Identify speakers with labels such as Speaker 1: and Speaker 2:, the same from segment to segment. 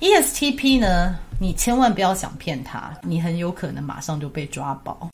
Speaker 1: ESTP 呢，你千万不要想骗他，你很有可能马上就被抓包。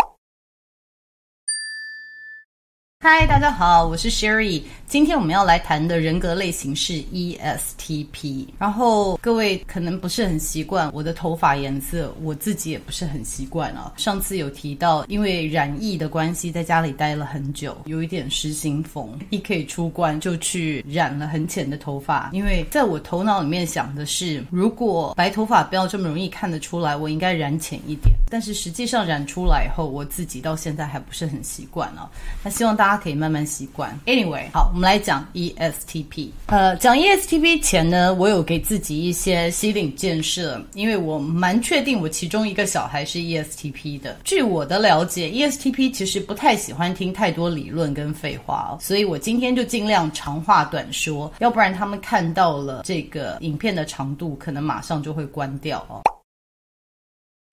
Speaker 1: 嗨，大家好，我是 Sherry。今天我们要来谈的人格类型是 ESTP。然后各位可能不是很习惯我的头发颜色，我自己也不是很习惯啊。上次有提到，因为染疫的关系，在家里待了很久，有一点失心疯，一可以出关就去染了很浅的头发。因为在我头脑里面想的是，如果白头发不要这么容易看得出来，我应该染浅一点。但是实际上染出来以后，我自己到现在还不是很习惯啊。那希望大家。他可以慢慢习惯。Anyway，好，我们来讲 ESTP。呃，讲 ESTP 前呢，我有给自己一些心理建设，因为我蛮确定我其中一个小孩是 ESTP 的。据我的了解，ESTP 其实不太喜欢听太多理论跟废话哦，所以我今天就尽量长话短说，要不然他们看到了这个影片的长度，可能马上就会关掉哦。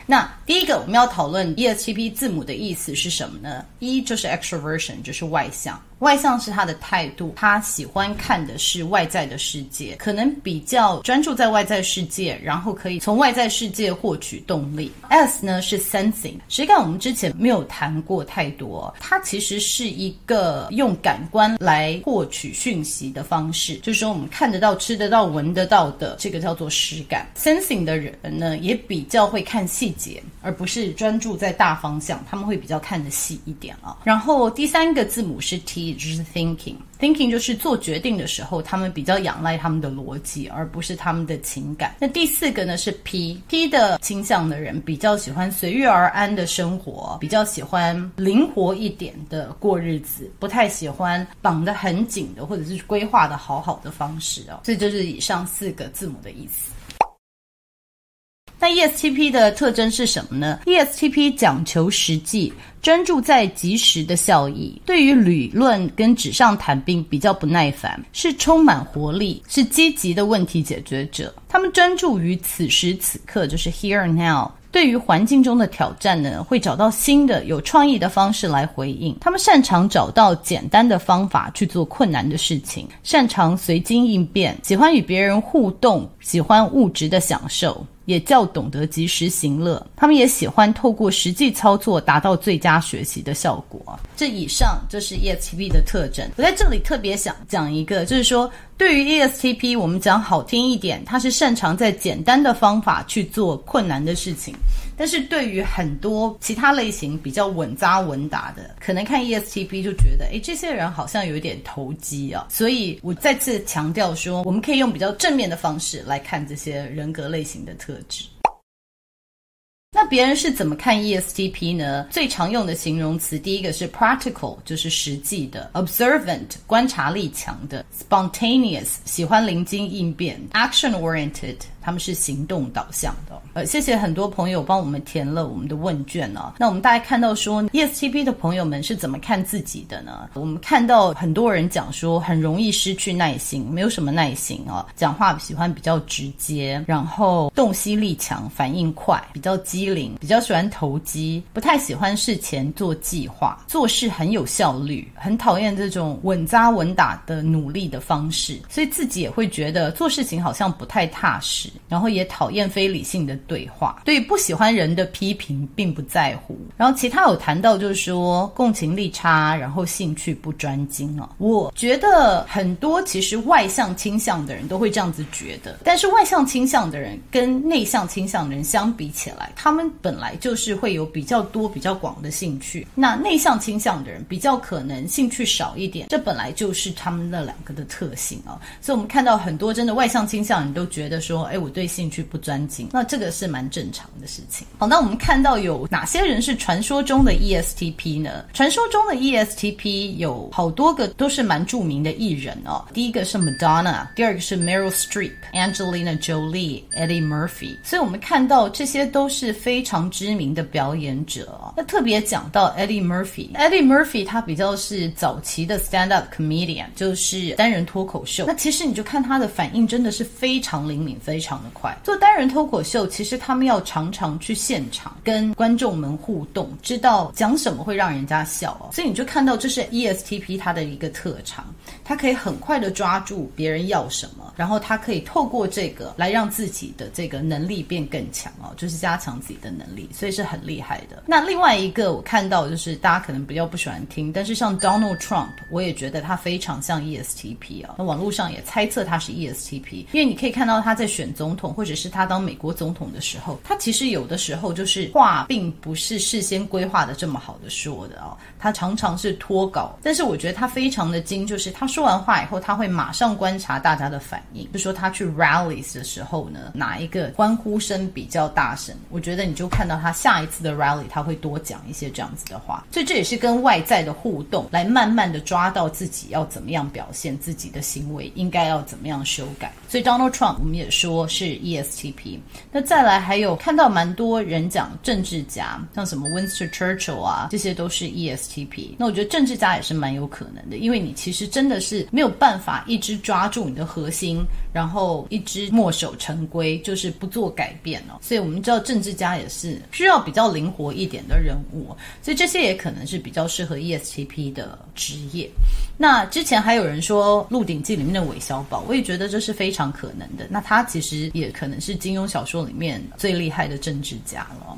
Speaker 1: 那第一个我们要讨论 ESTP 字母的意思是什么呢一就是 extroversion，就是外向。外向是他的态度，他喜欢看的是外在的世界，可能比较专注在外在世界，然后可以从外在世界获取动力。S 呢是 sensing，实际上我们之前没有谈过太多，它其实是一个用感官来获取讯息的方式，就是说我们看得到、吃得到、闻得到的，这个叫做实感。Sensing 的人呢，也比较会看细节，而不是专注在大方向，他们会比较看得细一点啊。然后第三个字母是 T。就是 thinking，thinking 就是做决定的时候，他们比较仰赖他们的逻辑，而不是他们的情感。那第四个呢是 P，P 的倾向的人比较喜欢随遇而安的生活，比较喜欢灵活一点的过日子，不太喜欢绑得很紧的或者是规划得好好的方式哦。这就是以上四个字母的意思。那 ESTP 的特征是什么呢？ESTP 讲求实际。专注在即时的效益，对于理论跟纸上谈兵比较不耐烦，是充满活力，是积极的问题解决者。他们专注于此时此刻，就是 here now。对于环境中的挑战呢，会找到新的有创意的方式来回应。他们擅长找到简单的方法去做困难的事情，擅长随机应变，喜欢与别人互动，喜欢物质的享受。也较懂得及时行乐，他们也喜欢透过实际操作达到最佳学习的效果。这以上就是 ESTP 的特征。我在这里特别想讲一个，就是说，对于 ESTP，我们讲好听一点，他是擅长在简单的方法去做困难的事情。但是对于很多其他类型比较稳扎稳打的，可能看 ESTP 就觉得，诶，这些人好像有点投机啊。所以我再次强调说，我们可以用比较正面的方式来看这些人格类型的特质。那别人是怎么看 ESTP 呢？最常用的形容词，第一个是 practical，就是实际的；observant，观察力强的；spontaneous，喜欢灵机应变；action oriented。他们是行动导向的。呃，谢谢很多朋友帮我们填了我们的问卷呢、那我们大家看到说，ESTP 的朋友们是怎么看自己的呢？我们看到很多人讲说，很容易失去耐心，没有什么耐心啊、讲话喜欢比较直接，然后洞悉力强，反应快，比较机灵，比较喜欢投机，不太喜欢事前做计划，做事很有效率，很讨厌这种稳扎稳打的努力的方式，所以自己也会觉得做事情好像不太踏实。然后也讨厌非理性的对话，对不喜欢人的批评并不在乎。然后其他有谈到就是说共情力差，然后兴趣不专精啊。我觉得很多其实外向倾向的人都会这样子觉得，但是外向倾向的人跟内向倾向的人相比起来，他们本来就是会有比较多、比较广的兴趣。那内向倾向的人比较可能兴趣少一点，这本来就是他们那两个的特性啊。所以我们看到很多真的外向倾向人都觉得说，哎，我。对兴趣不专精，那这个是蛮正常的事情。好，那我们看到有哪些人是传说中的 ESTP 呢？传说中的 ESTP 有好多个都是蛮著名的艺人哦。第一个是 Madonna，第二个是 Meryl Streep、Angelina Jolie、Eddie Murphy。所以我们看到这些都是非常知名的表演者。那特别讲到 Eddie Murphy，Eddie Murphy 他比较是早期的 stand up comedian，就是单人脱口秀。那其实你就看他的反应真的是非常灵敏，非常常的快。做单人脱口秀，其实他们要常常去现场跟观众们互动，知道讲什么会让人家笑哦。所以你就看到这是 ESTP 他的一个特长，他可以很快的抓住别人要什么，然后他可以透过这个来让自己的这个能力变更强哦，就是加强自己的能力，所以是很厉害的。那另外一个我看到就是大家可能比较不喜欢听，但是像 Donald Trump，我也觉得他非常像 ESTP 啊。那网络上也猜测他是 ESTP，因为你可以看到他在选总统或者是他当美国总统的时候，他其实有的时候就是话并不是事先规划的这么好的说的啊，他常常是脱稿。但是我觉得他非常的精，就是他说完话以后，他会马上观察大家的反应，就说他去 rallies 的时候呢，哪一个欢呼声比较大声，我觉得你就看到他下一次的 rally 他会多讲一些这样子的话，所以这也是跟外在的互动来慢慢的抓到自己要怎么样表现自己的行为，应该要怎么样修改。所以 Donald Trump 我们也说是 ESTP。那再来还有看到蛮多人讲政治家，像什么 Winston Churchill 啊，这些都是 ESTP。那我觉得政治家也是蛮有可能的，因为你其实真的是没有办法一直抓住你的核心，然后一直墨守成规，就是不做改变哦。所以我们知道政治家也是需要比较灵活一点的人物，所以这些也可能是比较适合 ESTP 的职业。那之前还有人说《鹿鼎记》里面的韦小宝，我也觉得这是非常常可能的。那他其实也可能是金庸小说里面最厉害的政治家了。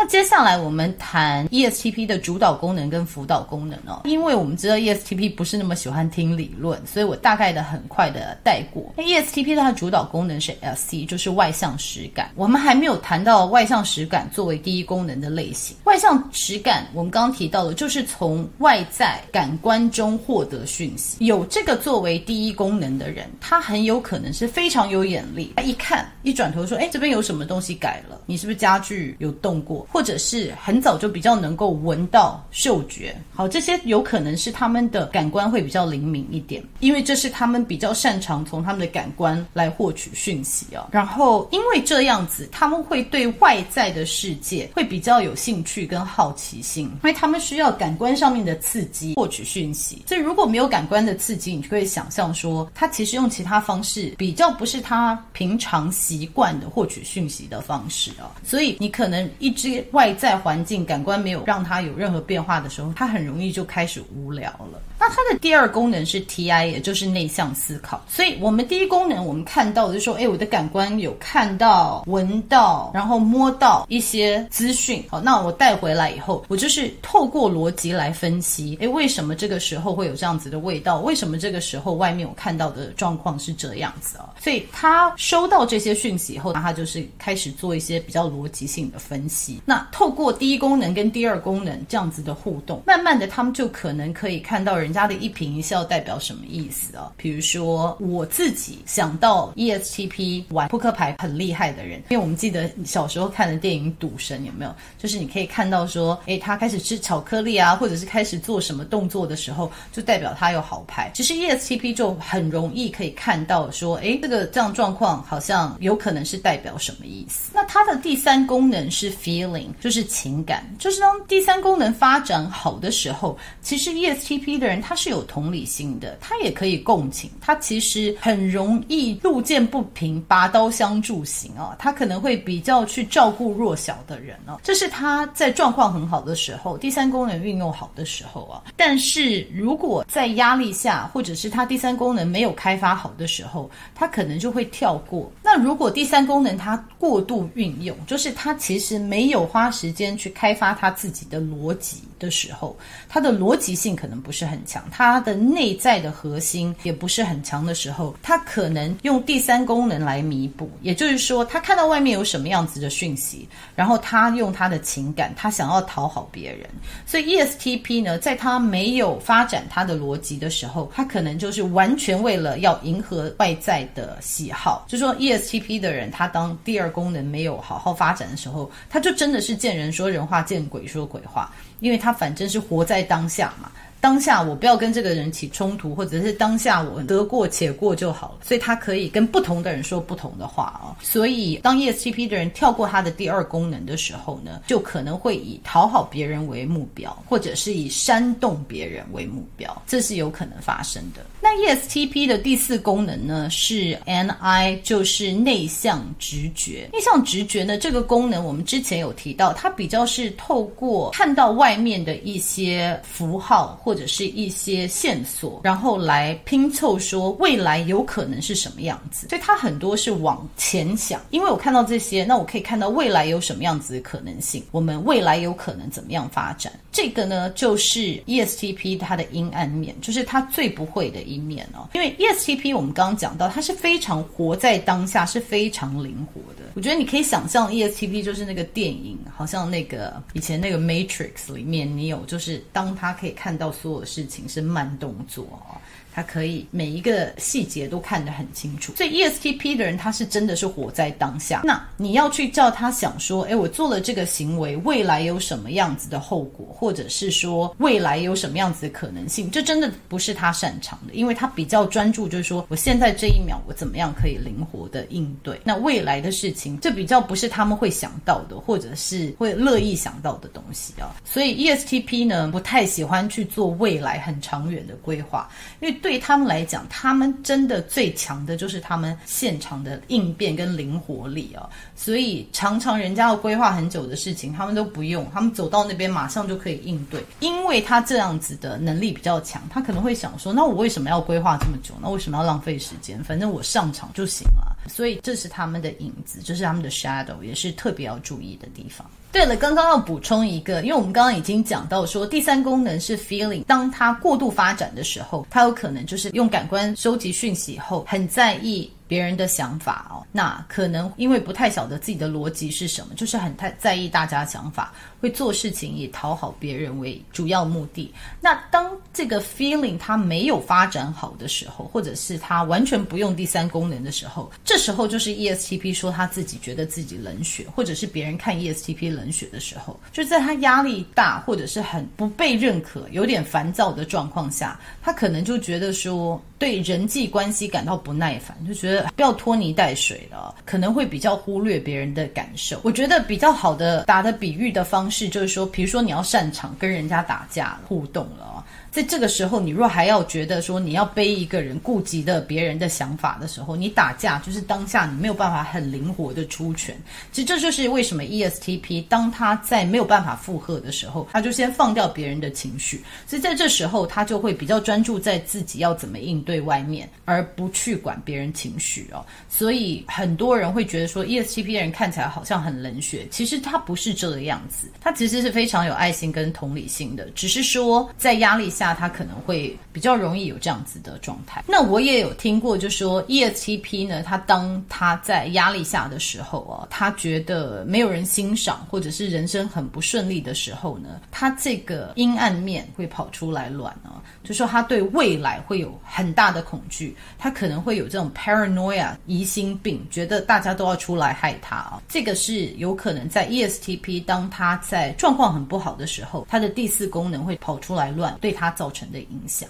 Speaker 1: 那接下来我们谈 ESTP 的主导功能跟辅导功能哦，因为我们知道 ESTP 不是那么喜欢听理论，所以我大概的很快的带过。那 ESTP 它的主导功能是 Lc，就是外向实感。我们还没有谈到外向实感作为第一功能的类型。外向实感我们刚刚提到的，就是从外在感官中获得讯息。有这个作为第一功能的人，他很有可能是非常有眼力。他一看，一转头说：“哎，这边有什么东西改了？你是不是家具有动过？”或者是很早就比较能够闻到嗅觉，好，这些有可能是他们的感官会比较灵敏一点，因为这是他们比较擅长从他们的感官来获取讯息啊。然后因为这样子，他们会对外在的世界会比较有兴趣跟好奇心，因为他们需要感官上面的刺激获取讯息。所以如果没有感官的刺激，你就可以想象说，他其实用其他方式比较不是他平常习惯的获取讯息的方式啊。所以你可能一外在环境感官没有让他有任何变化的时候，他很容易就开始无聊了。那它的第二功能是 TI，也就是内向思考。所以，我们第一功能我们看到的就是说，哎，我的感官有看到、闻到，然后摸到一些资讯。好，那我带回来以后，我就是透过逻辑来分析，哎，为什么这个时候会有这样子的味道？为什么这个时候外面我看到的状况是这样子啊？所以，他收到这些讯息以后，那他就是开始做一些比较逻辑性的分析。那透过第一功能跟第二功能这样子的互动，慢慢的他们就可能可以看到人家的一颦一笑代表什么意思啊？比如说我自己想到 ESTP 玩扑克牌很厉害的人，因为我们记得小时候看的电影《赌神》有没有？就是你可以看到说，诶，他开始吃巧克力啊，或者是开始做什么动作的时候，就代表他有好牌。其实 ESTP 就很容易可以看到说，诶，这个这样状况好像有可能是代表什么意思。那它的第三功能是 feel 就是情感，就是当第三功能发展好的时候，其实 ESTP 的人他是有同理心的，他也可以共情，他其实很容易路见不平拔刀相助型啊，他可能会比较去照顾弱小的人哦，这是他在状况很好的时候，第三功能运用好的时候啊。但是如果在压力下，或者是他第三功能没有开发好的时候，他可能就会跳过。那如果第三功能他过度运用，就是他其实没有有花时间去开发他自己的逻辑。的时候，他的逻辑性可能不是很强，他的内在的核心也不是很强的时候，他可能用第三功能来弥补。也就是说，他看到外面有什么样子的讯息，然后他用他的情感，他想要讨好别人。所以 ESTP 呢，在他没有发展他的逻辑的时候，他可能就是完全为了要迎合外在的喜好。就说 ESTP 的人，他当第二功能没有好好发展的时候，他就真的是见人说人话，见鬼说鬼话，因为他反正是活在当下嘛。当下我不要跟这个人起冲突，或者是当下我得过且过就好了。所以他可以跟不同的人说不同的话啊。所以当 ESTP 的人跳过他的第二功能的时候呢，就可能会以讨好别人为目标，或者是以煽动别人为目标，这是有可能发生的。那 ESTP 的第四功能呢是 NI，就是内向直觉。内向直觉呢，这个功能我们之前有提到，它比较是透过看到外面的一些符号或者是一些线索，然后来拼凑说未来有可能是什么样子。所以它很多是往前想，因为我看到这些，那我可以看到未来有什么样子的可能性，我们未来有可能怎么样发展。这个呢，就是 ESTP 它的阴暗面，就是它最不会的一面哦。因为 ESTP 我们刚刚讲到，它是非常活在当下，是非常灵活的。我觉得你可以想象 ESTP 就是那个电影，好像那个以前那个 Matrix 里面，你有就是当他可以看到所有事情是慢动作哦。他可以每一个细节都看得很清楚，所以 ESTP 的人他是真的是活在当下。那你要去叫他想说，诶，我做了这个行为，未来有什么样子的后果，或者是说未来有什么样子的可能性，这真的不是他擅长的，因为他比较专注，就是说我现在这一秒我怎么样可以灵活的应对。那未来的事情，这比较不是他们会想到的，或者是会乐意想到的东西啊。所以 ESTP 呢，不太喜欢去做未来很长远的规划，因为对。他们来讲，他们真的最强的就是他们现场的应变跟灵活力啊！所以常常人家要规划很久的事情，他们都不用，他们走到那边马上就可以应对，因为他这样子的能力比较强。他可能会想说：“那我为什么要规划这么久？那为什么要浪费时间？反正我上场就行了。”所以这是他们的影子，这是他们的 shadow，也是特别要注意的地方。对了，刚刚要补充一个，因为我们刚刚已经讲到说，第三功能是 feeling，当它过度发展的时候，它有可能就是用感官收集讯息以后，很在意。别人的想法哦，那可能因为不太晓得自己的逻辑是什么，就是很太在意大家想法，会做事情以讨好别人为主要目的。那当这个 feeling 它没有发展好的时候，或者是他完全不用第三功能的时候，这时候就是 ESTP 说他自己觉得自己冷血，或者是别人看 ESTP 冷血的时候，就在他压力大或者是很不被认可、有点烦躁的状况下，他可能就觉得说对人际关系感到不耐烦，就觉得。不要拖泥带水了，可能会比较忽略别人的感受。我觉得比较好的打的比喻的方式，就是说，比如说你要擅长跟人家打架互动了。在这个时候，你若还要觉得说你要背一个人，顾及的别人的想法的时候，你打架就是当下你没有办法很灵活的出拳。其实这就是为什么 ESTP 当他在没有办法负荷的时候，他就先放掉别人的情绪，所以在这时候他就会比较专注在自己要怎么应对外面，而不去管别人情绪哦。所以很多人会觉得说 ESTP 的人看起来好像很冷血，其实他不是这个样子，他其实是非常有爱心跟同理心的，只是说在压力下。他可能会比较容易有这样子的状态。那我也有听过，就说 ESTP 呢，他当他在压力下的时候啊，他觉得没有人欣赏，或者是人生很不顺利的时候呢，他这个阴暗面会跑出来乱啊，就说他对未来会有很大的恐惧，他可能会有这种 paranoia 疑心病，觉得大家都要出来害他啊。这个是有可能在 ESTP 当他在状况很不好的时候，他的第四功能会跑出来乱，对他。造成的影响。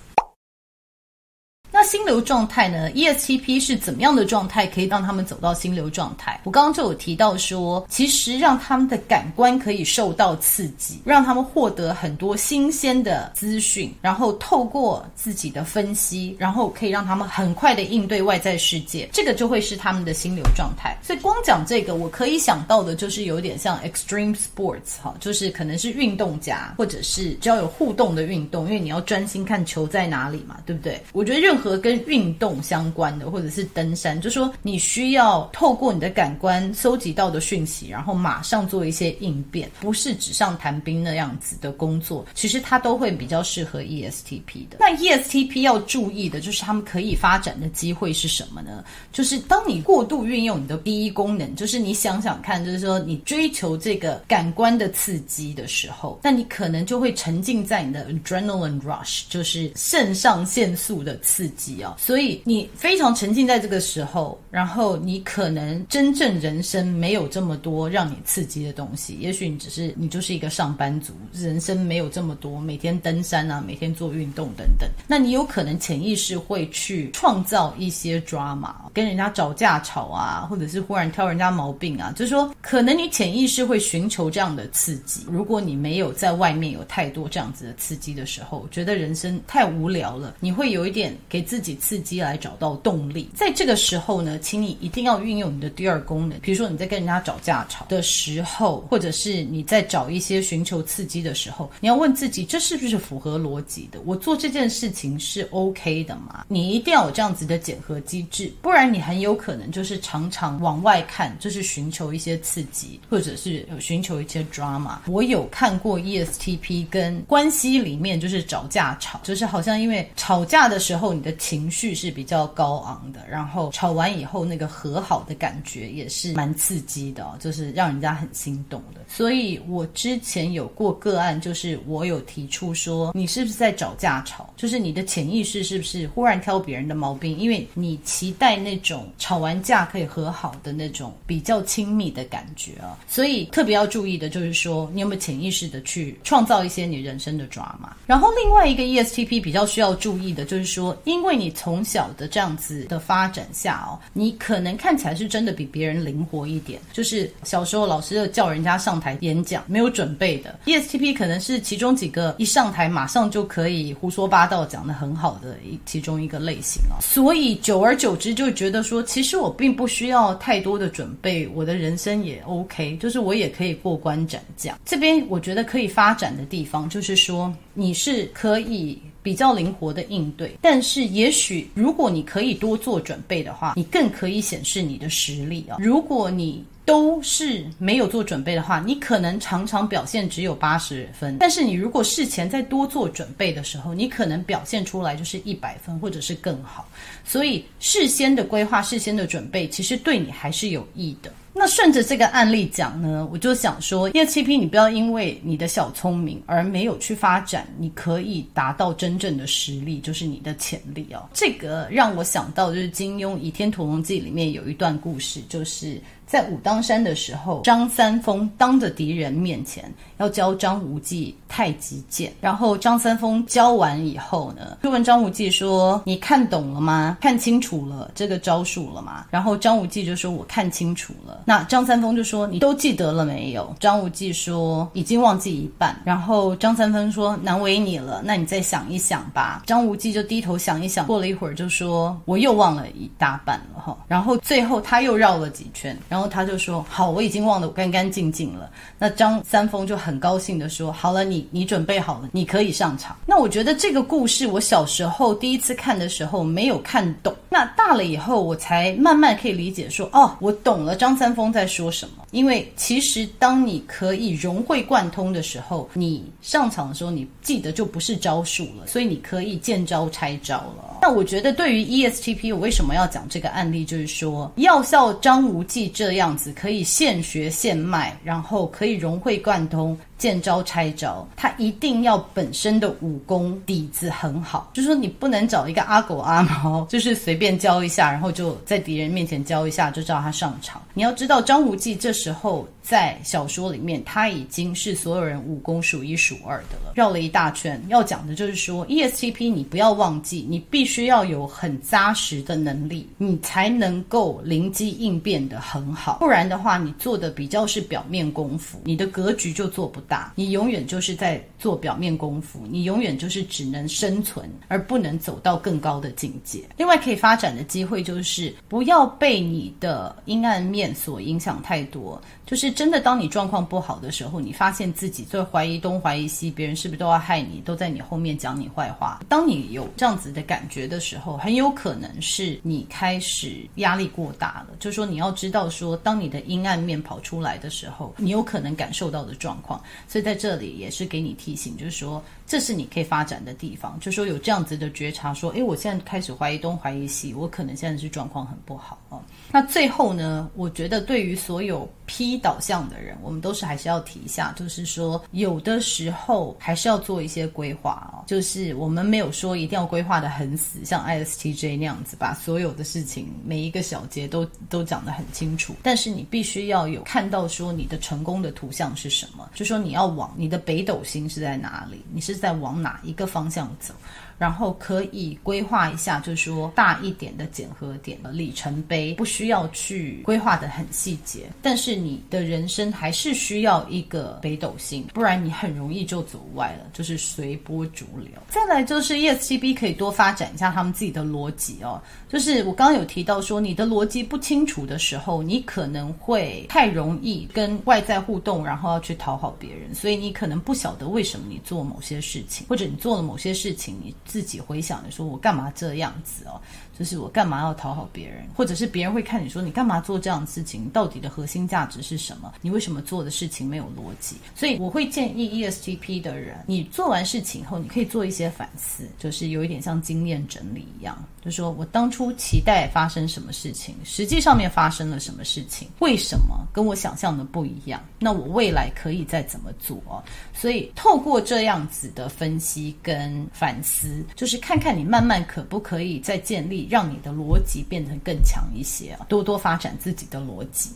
Speaker 1: 那心流状态呢？ESTP 是怎么样的状态可以让他们走到心流状态？我刚刚就有提到说，其实让他们的感官可以受到刺激，让他们获得很多新鲜的资讯，然后透过自己的分析，然后可以让他们很快的应对外在世界，这个就会是他们的心流状态。所以光讲这个，我可以想到的就是有点像 extreme sports 哈，就是可能是运动家，或者是只要有互动的运动，因为你要专心看球在哪里嘛，对不对？我觉得任和跟运动相关的，或者是登山，就说你需要透过你的感官搜集到的讯息，然后马上做一些应变，不是纸上谈兵那样子的工作，其实它都会比较适合 ESTP 的。那 ESTP 要注意的就是他们可以发展的机会是什么呢？就是当你过度运用你的第一功能，就是你想想看，就是说你追求这个感官的刺激的时候，那你可能就会沉浸在你的 adrenaline rush，就是肾上腺素的刺。激啊，所以你非常沉浸在这个时候，然后你可能真正人生没有这么多让你刺激的东西，也许你只是你就是一个上班族，人生没有这么多，每天登山啊，每天做运动等等，那你有可能潜意识会去创造一些 drama，跟人家找架吵啊，或者是忽然挑人家毛病啊，就是说可能你潜意识会寻求这样的刺激，如果你没有在外面有太多这样子的刺激的时候，觉得人生太无聊了，你会有一点给给自己刺激来找到动力。在这个时候呢，请你一定要运用你的第二功能，比如说你在跟人家找架吵的时候，或者是你在找一些寻求刺激的时候，你要问自己，这是不是符合逻辑的？我做这件事情是 OK 的吗？你一定要有这样子的检核机制，不然你很有可能就是常常往外看，就是寻求一些刺激，或者是寻求一些 drama。我有看过 ESTP 跟关系里面就是找架吵，就是好像因为吵架的时候你的情绪是比较高昂的，然后吵完以后那个和好的感觉也是蛮刺激的，就是让人家很心动的。所以我之前有过个案，就是我有提出说，你是不是在找架吵？就是你的潜意识是不是忽然挑别人的毛病？因为你期待那种吵完架可以和好的那种比较亲密的感觉啊。所以特别要注意的就是说，你有没有潜意识的去创造一些你人生的抓马然后另外一个 ESTP 比较需要注意的就是说，因因为你从小的这样子的发展下哦，你可能看起来是真的比别人灵活一点。就是小时候老师就叫人家上台演讲没有准备的，ESTP 可能是其中几个一上台马上就可以胡说八道讲得很好的一其中一个类型啊，所以久而久之就觉得说，其实我并不需要太多的准备，我的人生也 OK，就是我也可以过关斩将。这边我觉得可以发展的地方就是说，你是可以比较灵活的应对，但是也许如果你可以多做准备的话，你更可以显示你的实力啊。如果你都是没有做准备的话，你可能常常表现只有八十分。但是你如果事前再多做准备的时候，你可能表现出来就是一百分，或者是更好。所以事先的规划、事先的准备，其实对你还是有益的。那顺着这个案例讲呢，我就想说，ECP，你不要因为你的小聪明而没有去发展，你可以达到真正的实力，就是你的潜力哦。这个让我想到，就是金庸《倚天屠龙记》里面有一段故事，就是。在武当山的时候，张三丰当着敌人面前要教张无忌太极剑，然后张三丰教完以后呢，就问张无忌说：“你看懂了吗？看清楚了这个招数了吗？”然后张无忌就说：“我看清楚了。”那张三丰就说：“你都记得了没有？”张无忌说：“已经忘记一半。”然后张三丰说：“难为你了，那你再想一想吧。”张无忌就低头想一想，过了一会儿就说：“我又忘了一大半了哈。”然后最后他又绕了几圈，然后。然后他就说：“好，我已经忘得干干净净了。”那张三丰就很高兴地说：“好了，你你准备好了，你可以上场。”那我觉得这个故事，我小时候第一次看的时候没有看懂，那大了以后我才慢慢可以理解说：“哦，我懂了，张三丰在说什么。”因为其实当你可以融会贯通的时候，你上场的时候，你记得就不是招数了，所以你可以见招拆招了。那我觉得对于 ESTP，我为什么要讲这个案例，就是说要像张无忌这样子，可以现学现卖，然后可以融会贯通。见招拆招，他一定要本身的武功底子很好，就是说你不能找一个阿狗阿猫，就是随便教一下，然后就在敌人面前教一下就叫他上场。你要知道，张无忌这时候在小说里面他已经是所有人武功数一数二的了。绕了一大圈，要讲的就是说，ESTP 你不要忘记，你必须要有很扎实的能力，你才能够灵机应变得很好。不然的话，你做的比较是表面功夫，你的格局就做不。大你永远就是在做表面功夫，你永远就是只能生存，而不能走到更高的境界。另外，可以发展的机会就是不要被你的阴暗面所影响太多。就是真的，当你状况不好的时候，你发现自己在怀疑东怀疑西，别人是不是都要害你，都在你后面讲你坏话。当你有这样子的感觉的时候，很有可能是你开始压力过大了。就是说，你要知道说，当你的阴暗面跑出来的时候，你有可能感受到的状况。所以在这里也是给你提醒，就是说这是你可以发展的地方，就说有这样子的觉察，说，诶，我现在开始怀疑东怀疑西，我可能现在是状况很不好哦。那最后呢，我觉得对于所有 P 导向的人，我们都是还是要提一下，就是说有的时候还是要做一些规划哦，就是我们没有说一定要规划的很死，像 ISTJ 那样子，把所有的事情每一个小节都都讲得很清楚，但是你必须要有看到说你的成功的图像是什么，就说你要往你的北斗星是在哪里，你是在往哪一个方向走。然后可以规划一下，就是说大一点的检核点的里程碑，不需要去规划得很细节，但是你的人生还是需要一个北斗星，不然你很容易就走歪了，就是随波逐流。再来就是 ESTB 可以多发展一下他们自己的逻辑哦，就是我刚刚有提到说，你的逻辑不清楚的时候，你可能会太容易跟外在互动，然后要去讨好别人，所以你可能不晓得为什么你做某些事情，或者你做了某些事情，你。自己回想的说，我干嘛这样子哦？就是我干嘛要讨好别人，或者是别人会看你说，你干嘛做这样的事情？到底的核心价值是什么？你为什么做的事情没有逻辑？所以我会建议 ESTP 的人，你做完事情后，你可以做一些反思，就是有一点像经验整理一样，就说我当初期待发生什么事情，实际上面发生了什么事情？为什么跟我想象的不一样？那我未来可以再怎么做？所以透过这样子的分析跟反思，就是看看你慢慢可不可以再建立。让你的逻辑变得更强一些，多多发展自己的逻辑。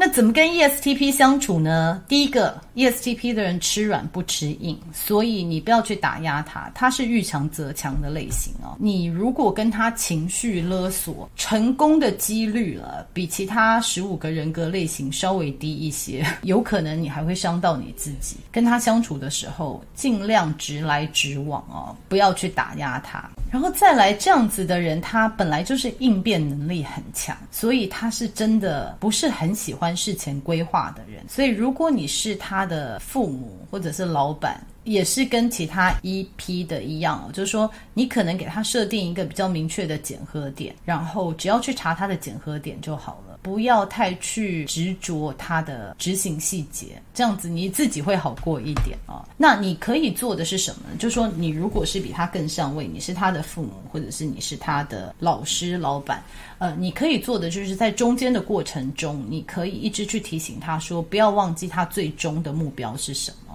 Speaker 1: 那怎么跟 ESTP 相处呢？第一个，ESTP 的人吃软不吃硬，所以你不要去打压他，他是遇强则强的类型哦。你如果跟他情绪勒索，成功的几率了比其他十五个人格类型稍微低一些，有可能你还会伤到你自己。跟他相处的时候，尽量直来直往哦，不要去打压他。然后再来，这样子的人，他本来就是应变能力很强，所以他是真的不是很喜欢事前规划的人。所以，如果你是他的父母或者是老板，也是跟其他一批的一样哦，就是说你可能给他设定一个比较明确的检核点，然后只要去查他的检核点就好了。不要太去执着他的执行细节，这样子你自己会好过一点啊。那你可以做的是什么呢？就是说，你如果是比他更上位，你是他的父母，或者是你是他的老师、老板，呃，你可以做的就是在中间的过程中，你可以一直去提醒他说，不要忘记他最终的目标是什么。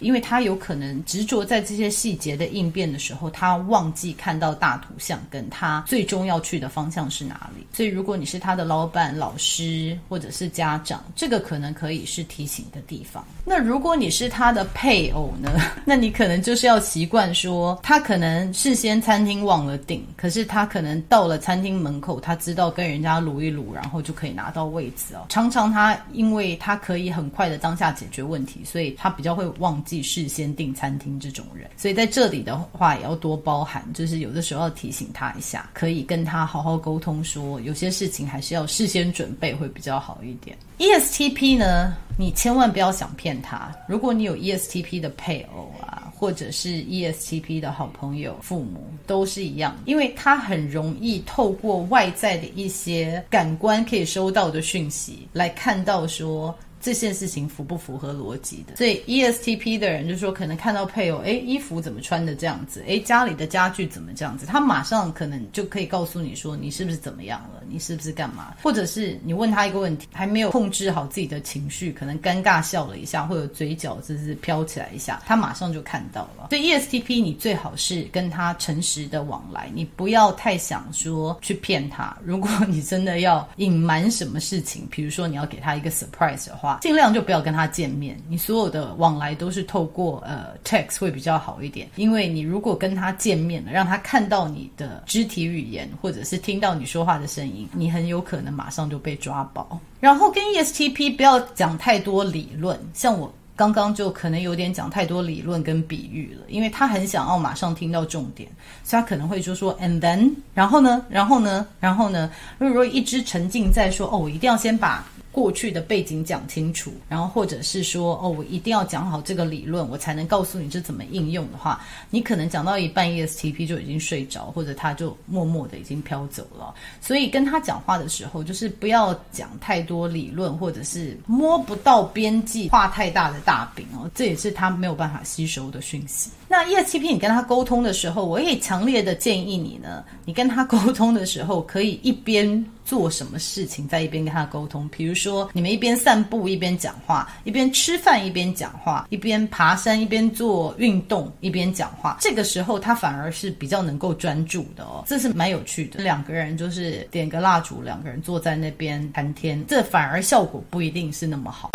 Speaker 1: 因为他有可能执着在这些细节的应变的时候，他忘记看到大图像，跟他最终要去的方向是哪里。所以，如果你是他的老板、老师或者是家长，这个可能可以是提醒的地方。那如果你是他的配偶呢？那你可能就是要习惯说，他可能事先餐厅忘了订，可是他可能到了餐厅门口，他知道跟人家撸一撸，然后就可以拿到位置哦。常常他因为他可以很快的当下解决问题，所以他比较会忘记。事先订餐厅这种人，所以在这里的话也要多包涵，就是有的时候要提醒他一下，可以跟他好好沟通说，说有些事情还是要事先准备会比较好一点。ESTP 呢，你千万不要想骗他。如果你有 ESTP 的配偶啊，或者是 ESTP 的好朋友、父母，都是一样，因为他很容易透过外在的一些感官可以收到的讯息来看到说。这件事情符不符合逻辑的？所以 ESTP 的人就说，可能看到配偶，哎，衣服怎么穿的这样子？哎，家里的家具怎么这样子？他马上可能就可以告诉你说，你是不是怎么样了？你是不是干嘛？或者是你问他一个问题，还没有控制好自己的情绪，可能尴尬笑了一下，或者嘴角就是飘起来一下，他马上就看到了。所以 ESTP 你最好是跟他诚实的往来，你不要太想说去骗他。如果你真的要隐瞒什么事情，比如说你要给他一个 surprise 的话。尽量就不要跟他见面，你所有的往来都是透过呃 text 会比较好一点，因为你如果跟他见面了，让他看到你的肢体语言，或者是听到你说话的声音，你很有可能马上就被抓包。然后跟 ESTP 不要讲太多理论，像我刚刚就可能有点讲太多理论跟比喻了，因为他很想要马上听到重点，所以他可能会就说 and then，然后呢，然后呢，然后呢，如果一直沉浸在说哦，我一定要先把。过去的背景讲清楚，然后或者是说哦，我一定要讲好这个理论，我才能告诉你这怎么应用的话，你可能讲到一半，ESTP 就已经睡着，或者他就默默的已经飘走了。所以跟他讲话的时候，就是不要讲太多理论，或者是摸不到边际，画太大的大饼哦，这也是他没有办法吸收的讯息。那 ESTP 你跟他沟通的时候，我也强烈的建议你呢，你跟他沟通的时候，可以一边做什么事情，在一边跟他沟通。比如说，你们一边散步一边讲话，一边吃饭一边讲话，一边爬山一边做运动一边讲话。这个时候他反而是比较能够专注的哦，这是蛮有趣的。两个人就是点个蜡烛，两个人坐在那边谈天，这反而效果不一定是那么好。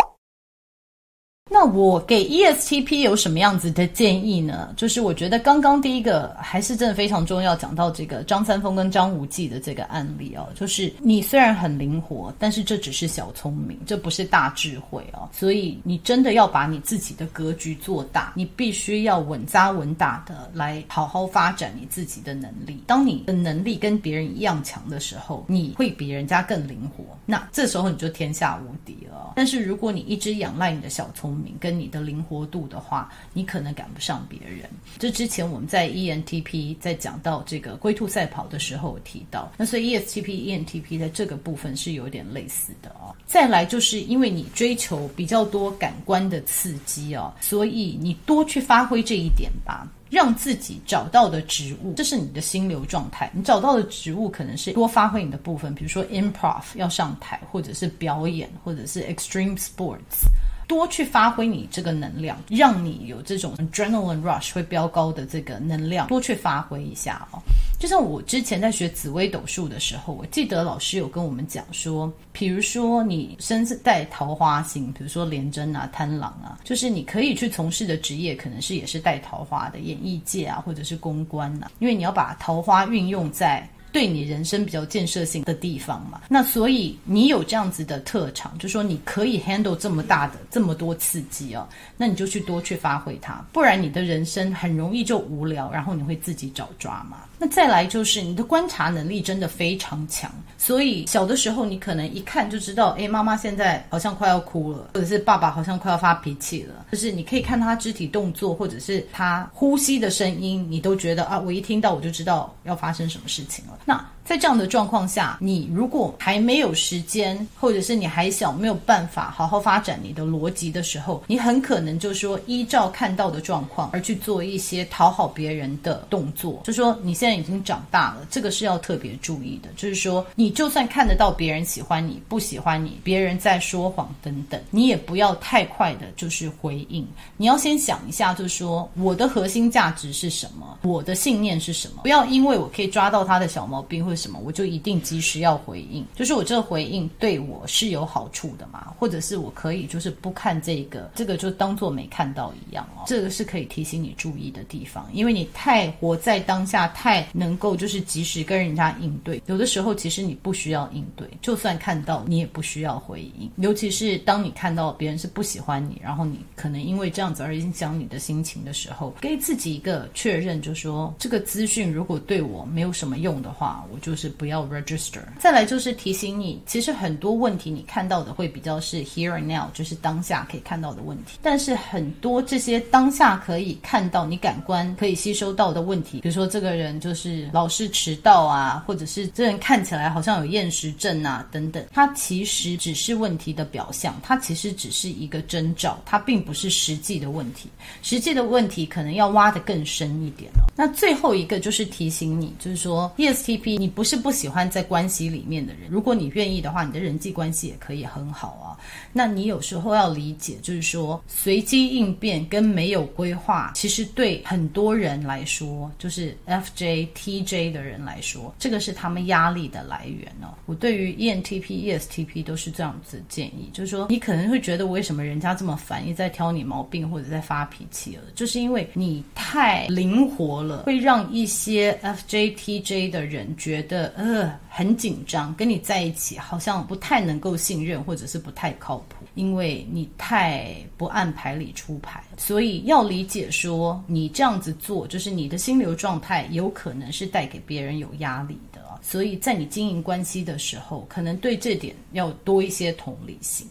Speaker 1: 那我给 ESTP 有什么样子的建议呢？就是我觉得刚刚第一个还是真的非常重要，讲到这个张三丰跟张无忌的这个案例哦，就是你虽然很灵活，但是这只是小聪明，这不是大智慧哦。所以你真的要把你自己的格局做大，你必须要稳扎稳打的来好好发展你自己的能力。当你的能力跟别人一样强的时候，你会比人家更灵活，那这时候你就天下无敌了。但是如果你一直仰赖你的小聪明，跟你的灵活度的话，你可能赶不上别人。这之前我们在 ENTP 在讲到这个龟兔赛跑的时候提到，那所以 ESTP、ENTP 在这个部分是有点类似的哦。再来就是因为你追求比较多感官的刺激哦，所以你多去发挥这一点吧，让自己找到的植物，这是你的心流状态。你找到的植物可能是多发挥你的部分，比如说 Improv 要上台，或者是表演，或者是 Extreme Sports。多去发挥你这个能量，让你有这种 adrenaline rush 会飙高的这个能量，多去发挥一下哦。就像我之前在学紫微斗数的时候，我记得老师有跟我们讲说，比如说你身带桃花星，比如说廉贞啊、贪狼啊，就是你可以去从事的职业可能是也是带桃花的演艺界啊，或者是公关、啊，因为你要把桃花运用在。对你人生比较建设性的地方嘛，那所以你有这样子的特长，就说你可以 handle 这么大的这么多刺激哦，那你就去多去发挥它，不然你的人生很容易就无聊，然后你会自己找抓嘛。那再来就是你的观察能力真的非常强，所以小的时候你可能一看就知道，哎，妈妈现在好像快要哭了，或者是爸爸好像快要发脾气了，就是你可以看他肢体动作，或者是他呼吸的声音，你都觉得啊，我一听到我就知道要发生什么事情了。那在这样的状况下，你如果还没有时间，或者是你还小，没有办法好好发展你的逻辑的时候，你很可能就说依照看到的状况而去做一些讨好别人的动作。就说你现在已经长大了，这个是要特别注意的。就是说，你就算看得到别人喜欢你，不喜欢你，别人在说谎等等，你也不要太快的就是回应。你要先想一下，就是说我的核心价值是什么，我的信念是什么，不要因为我可以抓到他的小毛病或者什么，我就一定及时要回应。就是我这个回应对我是有好处的嘛，或者是我可以就是不看这个，这个就当做没看到一样哦。这个是可以提醒你注意的地方，因为你太活在当下，太能够就是及时跟人家应对。有的时候其实你不需要应对，就算看到你也不需要回应。尤其是当你看到别人是不喜欢你，然后你可能因为这样子而影响你的心情的时候，给自己一个确认，就说这个资讯如果对我没有什么用的话，我就。就是不要 register。再来就是提醒你，其实很多问题你看到的会比较是 here and now，就是当下可以看到的问题。但是很多这些当下可以看到、你感官可以吸收到的问题，比如说这个人就是老是迟到啊，或者是这人看起来好像有厌食症啊等等，它其实只是问题的表象，它其实只是一个征兆，它并不是实际的问题。实际的问题可能要挖得更深一点。那最后一个就是提醒你，就是说 ESTP 你。不是不喜欢在关系里面的人，如果你愿意的话，你的人际关系也可以很好啊。那你有时候要理解，就是说随机应变跟没有规划，其实对很多人来说，就是 FJ、TJ 的人来说，这个是他们压力的来源哦。我对于 ENTP、ESTP 都是这样子建议，就是说你可能会觉得为什么人家这么烦，一直在挑你毛病或者在发脾气了，就是因为你太灵活了，会让一些 FJ、TJ 的人觉得。呃很紧张，跟你在一起好像不太能够信任，或者是不太靠谱，因为你太不按牌理出牌，所以要理解说你这样子做，就是你的心流状态有可能是带给别人有压力的。所以在你经营关系的时候，可能对这点要多一些同理心。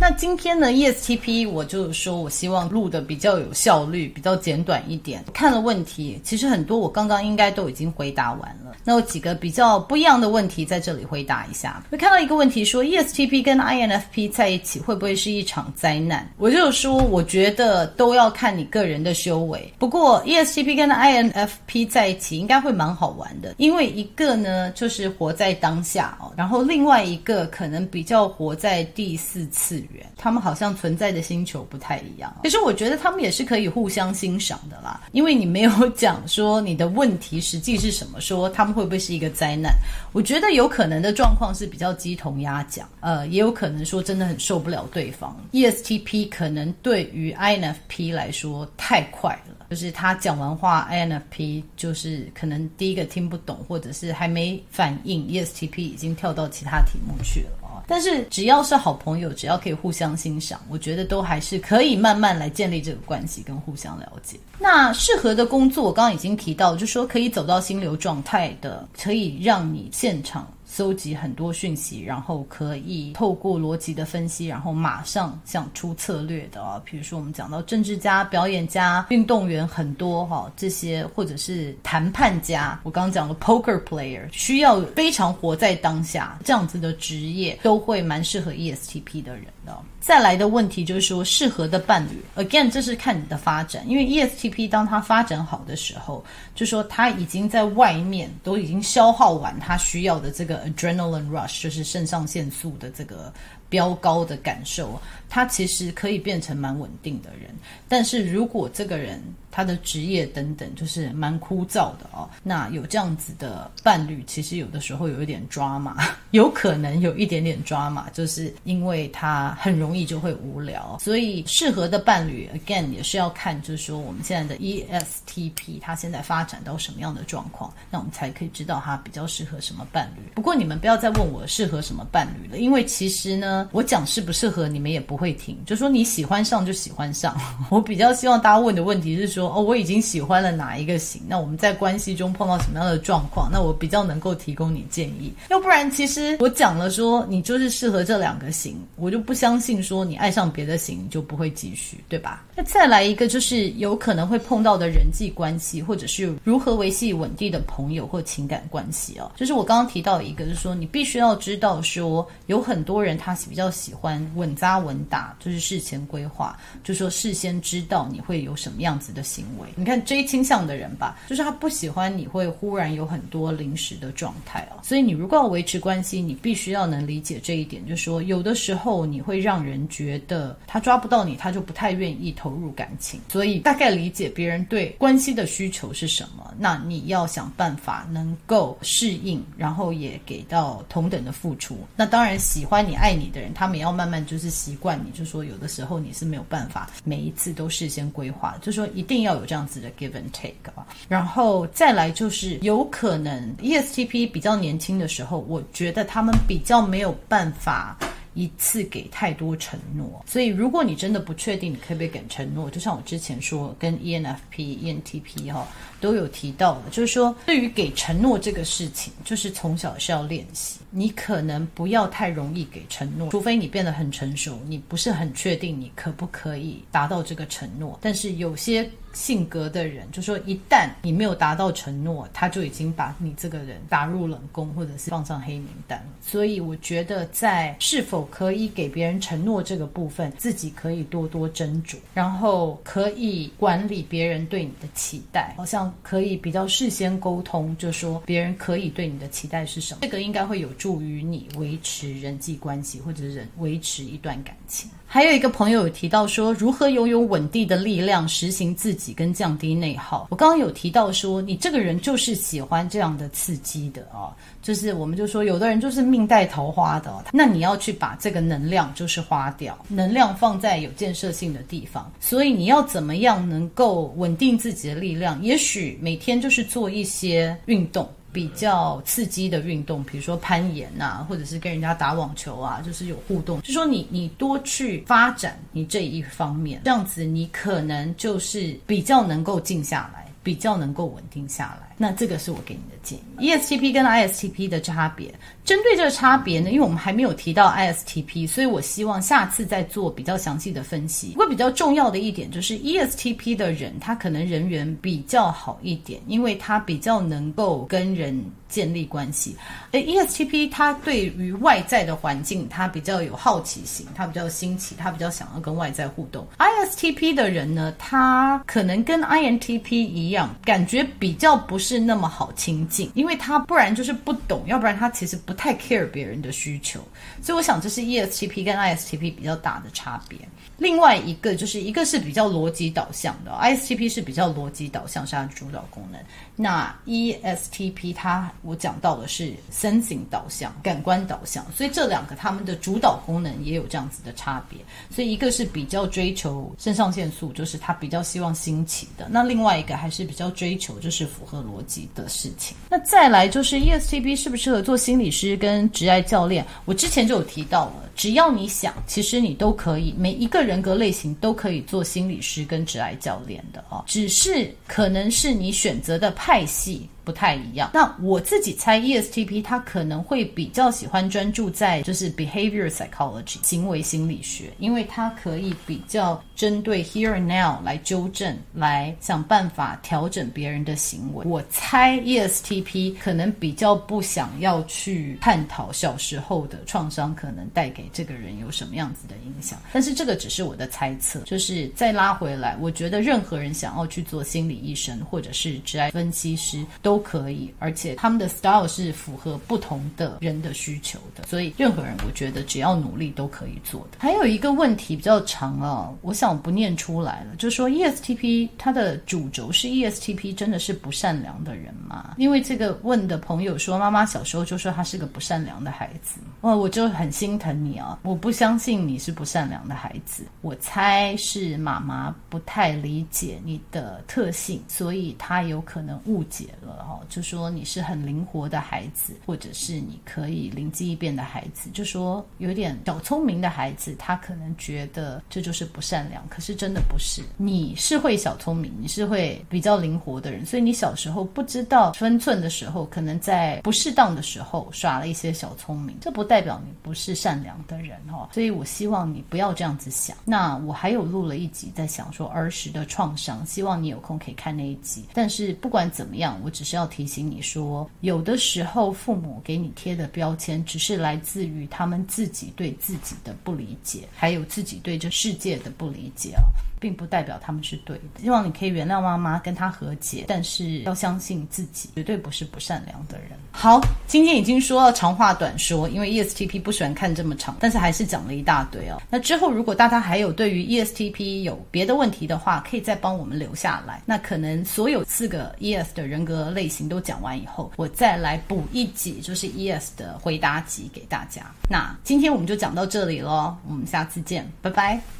Speaker 1: 那今天呢，ESTP 我就说，我希望录的比较有效率，比较简短一点。看了问题，其实很多我刚刚应该都已经回答完了。那有几个比较不一样的问题在这里回答一下。我看到一个问题说，ESTP 跟 INFP 在一起会不会是一场灾难？我就说，我觉得都要看你个人的修为。不过 ESTP 跟 INFP 在一起应该会蛮好玩的，因为一个呢就是活在当下哦，然后另外一个可能比较活在第四次他们好像存在的星球不太一样，其实我觉得他们也是可以互相欣赏的啦。因为你没有讲说你的问题实际是什么，说他们会不会是一个灾难？我觉得有可能的状况是比较鸡同鸭讲，呃，也有可能说真的很受不了对方。ESTP 可能对于 INFP 来说太快了，就是他讲完话，INFP 就是可能第一个听不懂，或者是还没反应，ESTP 已经跳到其他题目去了。但是只要是好朋友，只要可以互相欣赏，我觉得都还是可以慢慢来建立这个关系跟互相了解。那适合的工作，我刚刚已经提到，就是说可以走到心流状态的，可以让你现场。搜集很多讯息，然后可以透过逻辑的分析，然后马上想出策略的啊。比如说我们讲到政治家、表演家、运动员很多哈，这些或者是谈判家，我刚刚讲的 poker player，需要非常活在当下这样子的职业，都会蛮适合 ESTP 的人的。再来的问题就是说，适合的伴侣，again，这是看你的发展，因为 ESTP 当他发展好的时候，就说他已经在外面都已经消耗完他需要的这个 adrenaline rush，就是肾上腺素的这个。飙高的感受，他其实可以变成蛮稳定的人。但是如果这个人他的职业等等就是蛮枯燥的哦，那有这样子的伴侣，其实有的时候有一点抓马，有可能有一点点抓马，就是因为他很容易就会无聊。所以适合的伴侣，again 也是要看，就是说我们现在的 ESTP 他现在发展到什么样的状况，那我们才可以知道他比较适合什么伴侣。不过你们不要再问我适合什么伴侣了，因为其实呢。我讲适不适合，你们也不会停，就说你喜欢上就喜欢上。我比较希望大家问的问题是说，哦，我已经喜欢了哪一个型？那我们在关系中碰到什么样的状况？那我比较能够提供你建议。要不然，其实我讲了说你就是适合这两个型，我就不相信说你爱上别的型你就不会继续，对吧？那再来一个就是有可能会碰到的人际关系，或者是如何维系稳定的朋友或情感关系哦。就是我刚刚提到一个，就是说你必须要知道说有很多人他。比较喜欢稳扎稳大，就是事前规划，就说事先知道你会有什么样子的行为。你看 J 倾向的人吧，就是他不喜欢你会忽然有很多临时的状态哦。所以你如果要维持关系，你必须要能理解这一点，就是说有的时候你会让人觉得他抓不到你，他就不太愿意投入感情。所以大概理解别人对关系的需求是什么，那你要想办法能够适应，然后也给到同等的付出。那当然喜欢你、爱你的。人他们也要慢慢就是习惯你，就说有的时候你是没有办法每一次都事先规划，就说一定要有这样子的 give and take 啊。然后再来就是有可能 ESTP 比较年轻的时候，我觉得他们比较没有办法。一次给太多承诺，所以如果你真的不确定你可不可以给承诺，就像我之前说跟 ENFP、ENTP 哈都有提到的，就是说对于给承诺这个事情，就是从小是要练习。你可能不要太容易给承诺，除非你变得很成熟，你不是很确定你可不可以达到这个承诺。但是有些。性格的人，就说一旦你没有达到承诺，他就已经把你这个人打入冷宫，或者是放上黑名单。所以我觉得，在是否可以给别人承诺这个部分，自己可以多多斟酌，然后可以管理别人对你的期待，好像可以比较事先沟通，就说别人可以对你的期待是什么，这个应该会有助于你维持人际关系，或者人维持一段感情。还有一个朋友有提到说，如何拥有稳定的力量，实行自己跟降低内耗。我刚刚有提到说，你这个人就是喜欢这样的刺激的啊，就是我们就说，有的人就是命带桃花的，那你要去把这个能量就是花掉，能量放在有建设性的地方。所以你要怎么样能够稳定自己的力量？也许每天就是做一些运动。比较刺激的运动，比如说攀岩啊，或者是跟人家打网球啊，就是有互动。就说你你多去发展你这一方面，这样子你可能就是比较能够静下来，比较能够稳定下来。那这个是我给你的建议。ESTP 跟 ISTP 的差别，针对这个差别呢，因为我们还没有提到 ISTP，所以我希望下次再做比较详细的分析。不过比较重要的一点就是 ESTP 的人，他可能人缘比较好一点，因为他比较能够跟人建立关系。而 ESTP 他对于外在的环境，他比较有好奇心，他比较新奇，他比较想要跟外在互动。ISTP 的人呢，他可能跟 INTP 一样，感觉比较不是是那么好亲近，因为他不然就是不懂，要不然他其实不太 care 别人的需求。所以我想这是 ESTP 跟 ISTP 比较大的差别。另外一个就是一个是比较逻辑导向的，ISTP 是比较逻辑导向，是它的主导功能。那 ESTP 它我讲到的是 sensing 导向，感官导向，所以这两个他们的主导功能也有这样子的差别。所以一个是比较追求肾上腺素，就是他比较希望新奇的；那另外一个还是比较追求就是符合逻辑的事情。那再来就是 ESTP 适不适合做心理师跟职业教练？我之前就有提到了。只要你想，其实你都可以，每一个人格类型都可以做心理师跟职涯教练的哦，只是可能是你选择的派系。不太一样。那我自己猜，ESTP 他可能会比较喜欢专注在就是 behavior psychology 行为心理学，因为他可以比较针对 here and now 来纠正，来想办法调整别人的行为。我猜 ESTP 可能比较不想要去探讨小时候的创伤可能带给这个人有什么样子的影响，但是这个只是我的猜测。就是再拉回来，我觉得任何人想要去做心理医生或者是职业分析师都。可以，而且他们的 style 是符合不同的人的需求的，所以任何人我觉得只要努力都可以做的。还有一个问题比较长啊，我想不念出来了，就说 ESTP 它的主轴是 ESTP 真的是不善良的人吗？因为这个问的朋友说，妈妈小时候就说他是个不善良的孩子，哇，我就很心疼你啊！我不相信你是不善良的孩子，我猜是妈妈不太理解你的特性，所以他有可能误解了。就说你是很灵活的孩子，或者是你可以灵机一变的孩子，就说有点小聪明的孩子，他可能觉得这就是不善良，可是真的不是。你是会小聪明，你是会比较灵活的人，所以你小时候不知道分寸的时候，可能在不适当的时候耍了一些小聪明，这不代表你不是善良的人哈。所以我希望你不要这样子想。那我还有录了一集在想说儿时的创伤，希望你有空可以看那一集。但是不管怎么样，我只是是。要提醒你说，有的时候父母给你贴的标签，只是来自于他们自己对自己的不理解，还有自己对这世界的不理解啊。并不代表他们是对的。希望你可以原谅妈妈，跟她和解，但是要相信自己，绝对不是不善良的人。好，今天已经说了长话短说，因为 ESTP 不喜欢看这么长，但是还是讲了一大堆哦。那之后如果大家还有对于 ESTP 有别的问题的话，可以再帮我们留下来。那可能所有四个 ES 的人格类型都讲完以后，我再来补一集，就是 ES 的回答集给大家。那今天我们就讲到这里喽，我们下次见，拜拜。